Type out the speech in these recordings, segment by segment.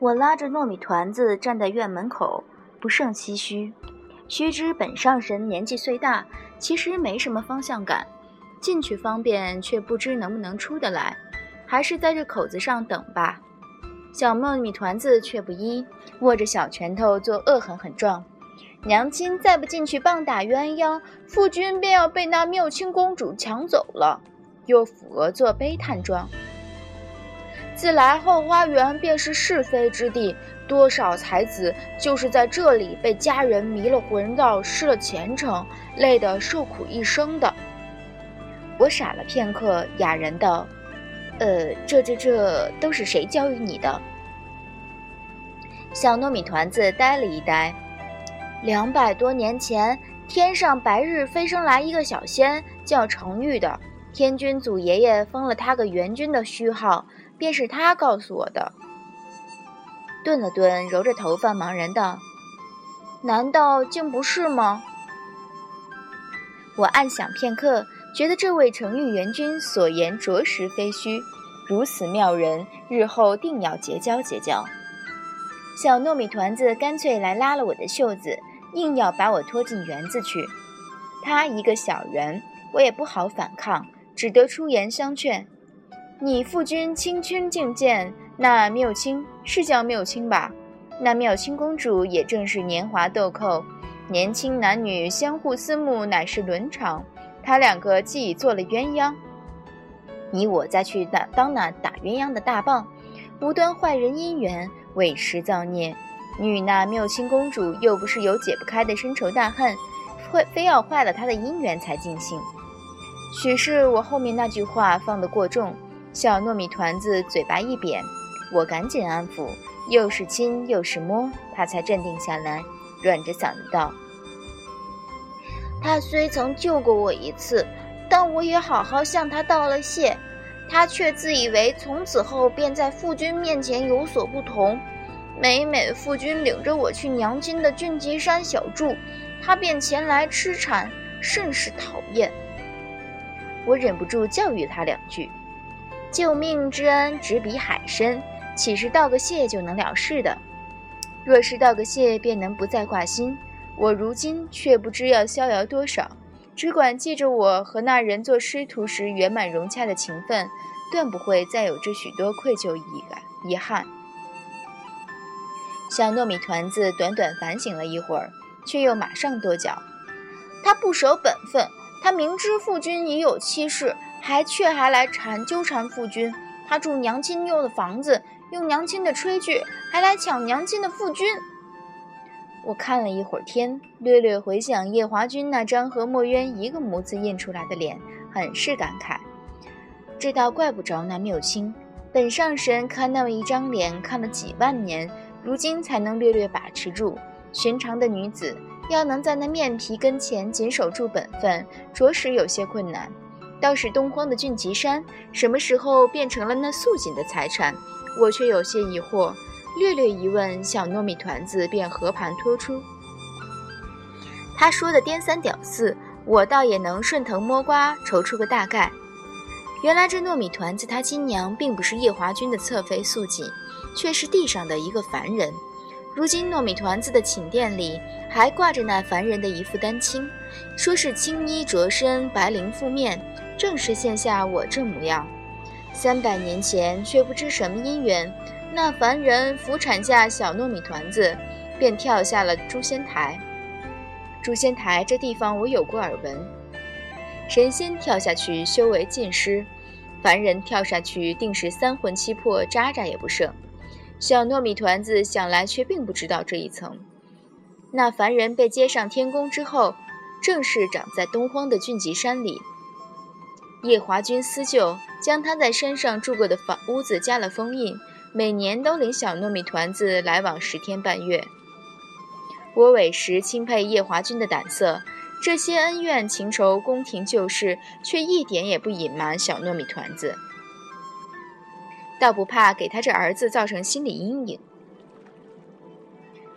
我拉着糯米团子站在院门口，不胜唏嘘。须知本上神年纪虽大，其实没什么方向感，进去方便，却不知能不能出得来，还是在这口子上等吧。小糯米团子却不依，握着小拳头做恶狠狠状：“娘亲再不进去棒打鸳鸯，父君便要被那妙清公主抢走了。”又抚额做悲叹状。自来后花园便是是非之地，多少才子就是在这里被家人迷了魂道、失了前程，累得受苦一生的。我傻了片刻，哑然道：“呃，这、这、这都是谁教育你的？”小糯米团子呆了一呆。两百多年前，天上白日飞升来一个小仙，叫程昱的，天君祖爷爷封了他个元君的虚号。便是他告诉我的。顿了顿，揉着头发，茫然道：“难道竟不是吗？”我暗想片刻，觉得这位成玉元君所言着实非虚，如此妙人，日后定要结交结交。小糯米团子干脆来拉了我的袖子，硬要把我拖进园子去。他一个小人，我也不好反抗，只得出言相劝。你父君清君敬见，那缪清是叫缪清吧？那缪清公主也正是年华豆蔻，年轻男女相互思慕，乃是伦常。他两个既已做了鸳鸯，你我再去打当那打鸳鸯的大棒，无端坏人姻缘，为师造孽。你与那缪清公主又不是有解不开的深仇大恨，会非要坏了他的姻缘才尽兴。许是我后面那句话放得过重。小糯米团子嘴巴一扁，我赶紧安抚，又是亲又是摸，他才镇定下来，软着嗓子道：“他虽曾救过我一次，但我也好好向他道了谢，他却自以为从此后便在父君面前有所不同。每每父君领着我去娘亲的俊吉山小住，他便前来痴缠，甚是讨厌。我忍不住教育他两句。”救命之恩只比海深，岂是道个谢就能了事的？若是道个谢便能不再挂心，我如今却不知要逍遥多少，只管记着我和那人做师徒时圆满融洽的情分，断不会再有这许多愧疚遗感遗憾。小糯米团子短短反省了一会儿，却又马上跺脚：“他不守本分，他明知父君已有妻室。”还却还来缠纠缠父君，他住娘亲用的房子，用娘亲的炊具，还来抢娘亲的父君。我看了一会儿天，略略回想叶华君那张和墨渊一个模子印出来的脸，很是感慨。这倒怪不着那缪清，本上神看那么一张脸看了几万年，如今才能略略把持住。寻常的女子要能在那面皮跟前紧守住本分，着实有些困难。倒是东荒的俊吉山，什么时候变成了那素锦的财产？我却有些疑惑，略略一问，小糯米团子便和盘托出。他说的颠三倒四，我倒也能顺藤摸瓜瞅出个大概。原来这糯米团子他亲娘并不是叶华君的侧妃素锦，却是地上的一个凡人。如今糯米团子的寝殿里还挂着那凡人的一副丹青，说是青衣着身，白绫覆面。正是现下我这模样，三百年前却不知什么因缘，那凡人扶产下小糯米团子，便跳下了诛仙台。诛仙台这地方我有过耳闻，神仙跳下去修为尽失，凡人跳下去定是三魂七魄渣渣也不剩。小糯米团子想来却并不知道这一层。那凡人被接上天宫之后，正是长在东荒的俊极山里。叶华君思旧，将他在山上住过的房屋子加了封印，每年都领小糯米团子来往十天半月。我委实钦佩叶华君的胆色，这些恩怨情仇、宫廷旧事，却一点也不隐瞒小糯米团子，倒不怕给他这儿子造成心理阴影。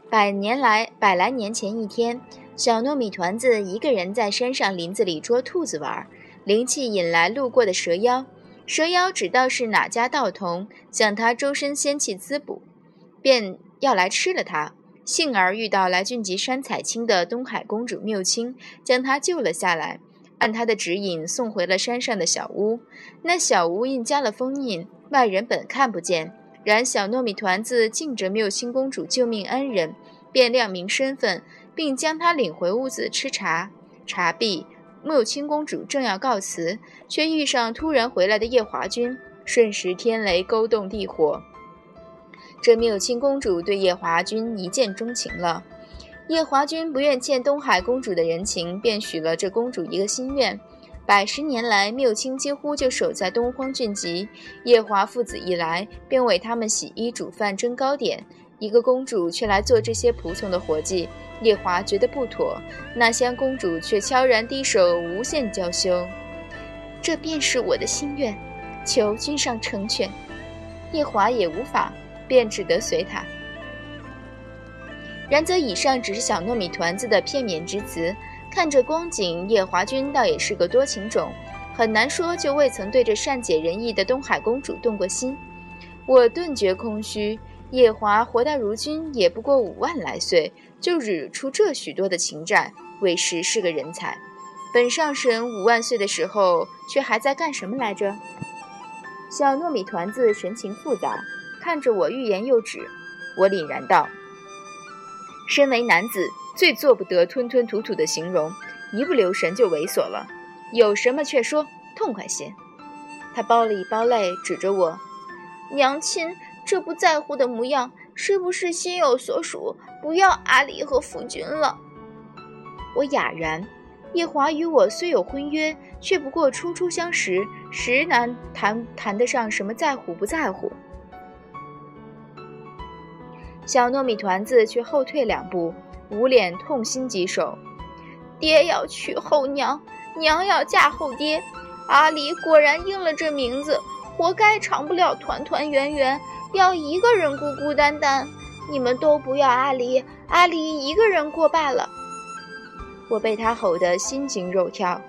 百年来，百来年前一天，小糯米团子一个人在山上林子里捉兔子玩。灵气引来路过的蛇妖，蛇妖知道是哪家道童，向他周身仙气滋补。便要来吃了他。幸而遇到来俊吉山采青的东海公主缪青，将他救了下来，按他的指引送回了山上的小屋。那小屋印加了封印，外人本看不见。然小糯米团子敬着缪青公主救命恩人，便亮明身份，并将她领回屋子吃茶。茶毕，缪青公主正要告辞，却遇上突然回来的夜华君，瞬时天雷勾动地火。这缪青公主对夜华君一见钟情了，夜华君不愿欠东海公主的人情，便许了这公主一个心愿。百十年来，缪青几乎就守在东荒俊集。夜华父子一来，便为他们洗衣煮饭蒸糕点。一个公主却来做这些仆从的活计，夜华觉得不妥。那香公主却悄然低首，无限娇羞。这便是我的心愿，求君上成全。夜华也无法。便只得随他。然则以上只是小糯米团子的片面之词，看着光景，夜华君倒也是个多情种，很难说就未曾对这善解人意的东海公主动过心。我顿觉空虚。夜华活到如今也不过五万来岁，就惹出这许多的情债，委实是个人才。本上神五万岁的时候，却还在干什么来着？小糯米团子神情复杂。看着我欲言又止，我凛然道：“身为男子，最做不得吞吞吐吐的形容，一不留神就猥琐了。有什么却说，痛快些。”他包了一包泪，指着我：“娘亲，这不在乎的模样，是不是心有所属，不要阿离和夫君了？”我哑然。夜华与我虽有婚约，却不过初初相识，实难谈谈得上什么在乎不在乎。小糯米团子却后退两步，捂脸痛心疾首：“爹要娶后娘，娘要嫁后爹。阿离果然应了这名字，活该长不了团团圆圆，要一个人孤孤单单。你们都不要阿离，阿离一个人过罢了。”我被他吼得心惊肉跳。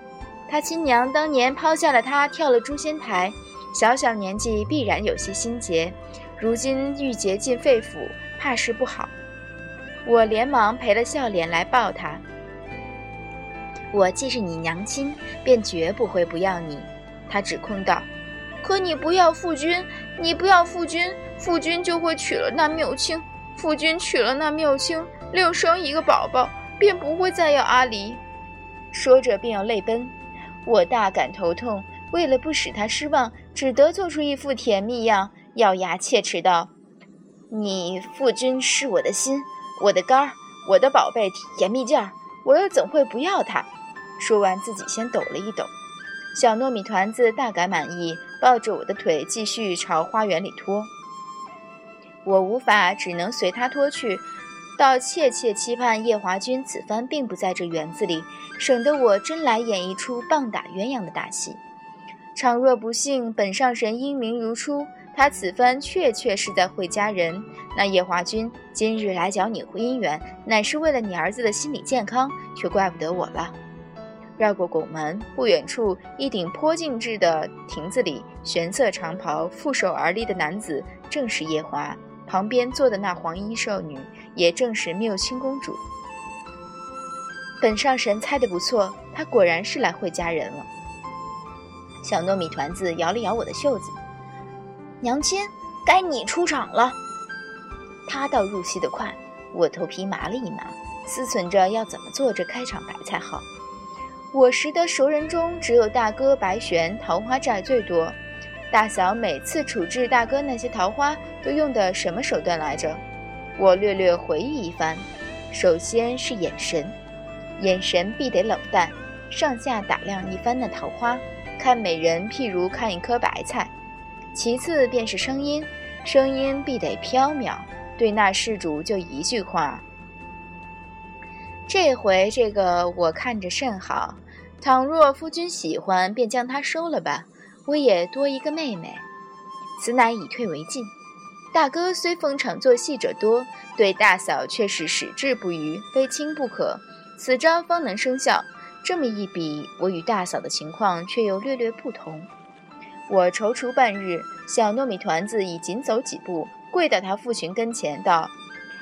他亲娘当年抛下了他，跳了诛仙台，小小年纪必然有些心结，如今郁结进肺腑。怕是不好，我连忙赔了笑脸来抱他。我既是你娘亲，便绝不会不要你。他指控道：“可你不要父君，你不要父君，父君就会娶了那缪青。父君娶了那缪青，另生一个宝宝，便不会再要阿离。”说着便要泪奔。我大感头痛，为了不使他失望，只得做出一副甜蜜样，咬牙切齿道。你父君是我的心，我的肝儿，我的宝贝甜蜜劲儿，我又怎会不要他？说完，自己先抖了一抖。小糯米团子大感满意，抱着我的腿继续朝花园里拖。我无法，只能随他拖去，倒切切期盼叶华君此番并不在这园子里，省得我真来演一出棒打鸳鸯的大戏。倘若不幸本上神英明如初。他此番确确是在会佳人。那叶华君今日来搅你姻缘，乃是为了你儿子的心理健康，却怪不得我了。绕过拱门，不远处一顶颇静致的亭子里，玄色长袍、负手而立的男子正是叶华，旁边坐的那黄衣少女也正是缪青公主。本上神猜的不错，她果然是来会家人了。小糯米团子摇了摇我的袖子。娘亲，该你出场了。他倒入戏的快，我头皮麻了一麻，思忖着要怎么做这开场白才好。我识得熟人中，只有大哥白玄桃花债最多。大嫂每次处置大哥那些桃花，都用的什么手段来着？我略略回忆一番，首先是眼神，眼神必得冷淡，上下打量一番那桃花，看美人譬如看一颗白菜。其次便是声音，声音必得飘渺。对那事主就一句话。这回这个我看着甚好，倘若夫君喜欢，便将他收了吧，我也多一个妹妹。此乃以退为进。大哥虽逢场作戏者多，对大嫂却是矢志不渝，非亲不可。此招方能生效。这么一比，我与大嫂的情况却又略略不同。我踌躇半日，小糯米团子已紧走几步，跪到他父亲跟前道：“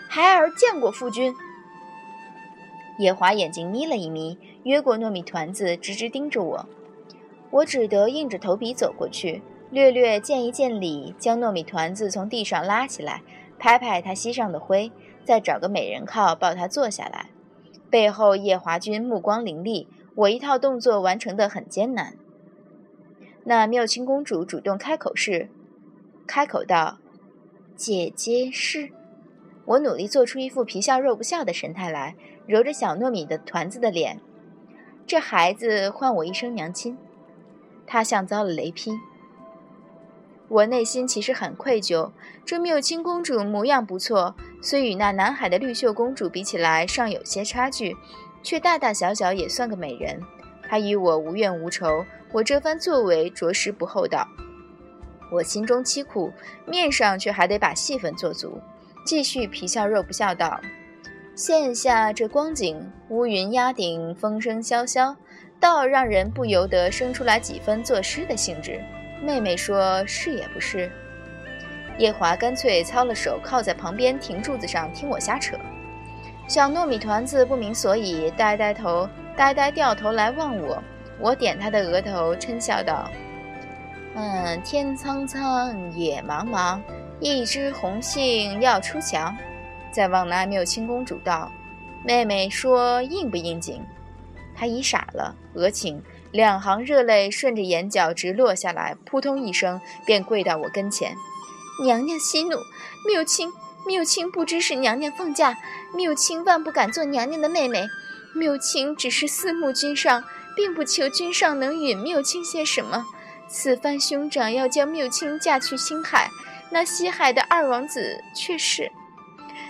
孩儿见过夫君。”夜华眼睛眯了一眯，越过糯米团子，直直盯着我。我只得硬着头皮走过去，略略见一见礼，将糯米团子从地上拉起来，拍拍他膝上的灰，再找个美人靠抱他坐下来。背后夜华君目光凌厉，我一套动作完成的很艰难。那妙清公主主动开口是，开口道：“姐姐是。”我努力做出一副皮笑肉不笑的神态来，揉着小糯米的团子的脸。这孩子唤我一声娘亲。他像遭了雷劈，我内心其实很愧疚。这缪清公主模样不错，虽与那南海的绿袖公主比起来尚有些差距，却大大小小也算个美人。她与我无怨无仇，我这番作为着实不厚道。我心中凄苦，面上却还得把戏份做足，继续皮笑肉不笑道：“现下这光景，乌云压顶，风声萧萧。”倒让人不由得生出来几分作诗的兴致。妹妹说：“是也不是。”夜华干脆操了手，靠在旁边亭柱子上听我瞎扯。小糯米团子不明所以，呆呆头，呆呆掉头来望我。我点他的额头，嗔笑道：“嗯，天苍苍，野茫茫，一枝红杏要出墙。”再望那缪清公主道：“妹妹说应不应景？”他已傻了，额请两行热泪顺着眼角直落下来，扑通一声便跪到我跟前。娘娘息怒，缪清，缪清不知是娘娘放假，缪清万不敢做娘娘的妹妹。缪清只是思慕君上，并不求君上能允缪清些什么。此番兄长要将缪清嫁去星海，那西海的二王子却是，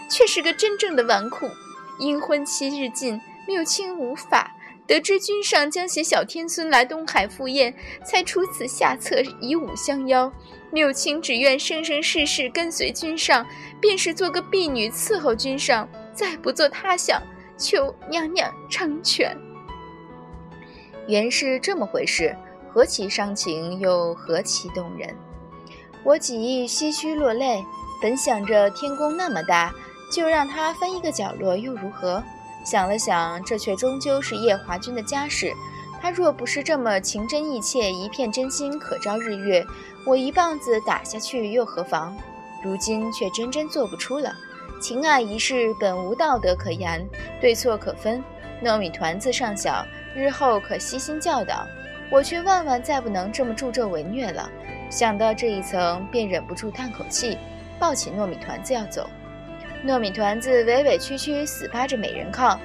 却是个真正的纨绔。因婚期日近，缪清无法。得知君上将携小天孙来东海赴宴，才出此下策以武相邀。缪清只愿生生世世跟随君上，便是做个婢女伺候君上，再不做他想。求娘娘成全。原是这么回事，何其伤情，又何其动人。我几意唏嘘落泪。本想着天宫那么大，就让他分一个角落又如何？想了想，这却终究是叶华君的家事。他若不是这么情真意切，一片真心可昭日月，我一棒子打下去又何妨？如今却真真做不出了。情爱一事本无道德可言，对错可分。糯米团子尚小，日后可悉心教导。我却万万再不能这么助纣为虐了。想到这一层，便忍不住叹口气，抱起糯米团子要走。糯米团子委委屈屈，死扒着美人靠。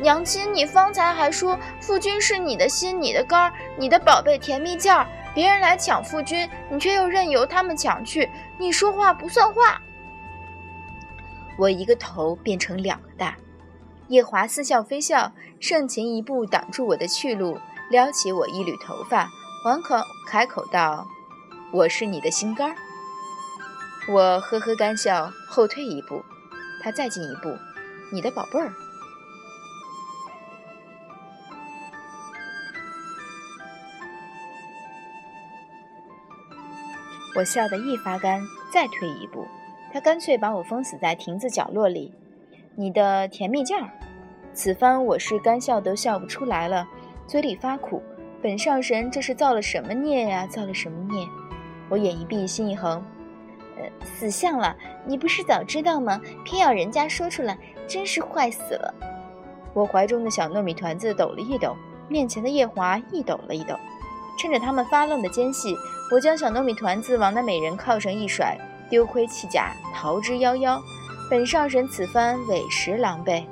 娘亲，你方才还说夫君是你的心、你的肝儿、你的宝贝甜蜜件儿，别人来抢夫君，你却又任由他们抢去，你说话不算话。我一个头变成两个大。夜华似笑非笑，上前一步挡住我的去路，撩起我一缕头发，缓口开口道：“我是你的心肝儿。”我呵呵干笑，后退一步。他再进一步，你的宝贝儿。我笑得一发干，再退一步，他干脆把我封死在亭子角落里。你的甜蜜劲儿，此番我是干笑都笑不出来了，嘴里发苦。本上神这是造了什么孽呀？造了什么孽？我眼一闭，心一横。死相了！你不是早知道吗？偏要人家说出来，真是坏死了。我怀中的小糯米团子抖了一抖，面前的夜华一抖了一抖。趁着他们发愣的间隙，我将小糯米团子往那美人靠上一甩，丢盔弃甲，逃之夭夭。本上神此番委实狼狈。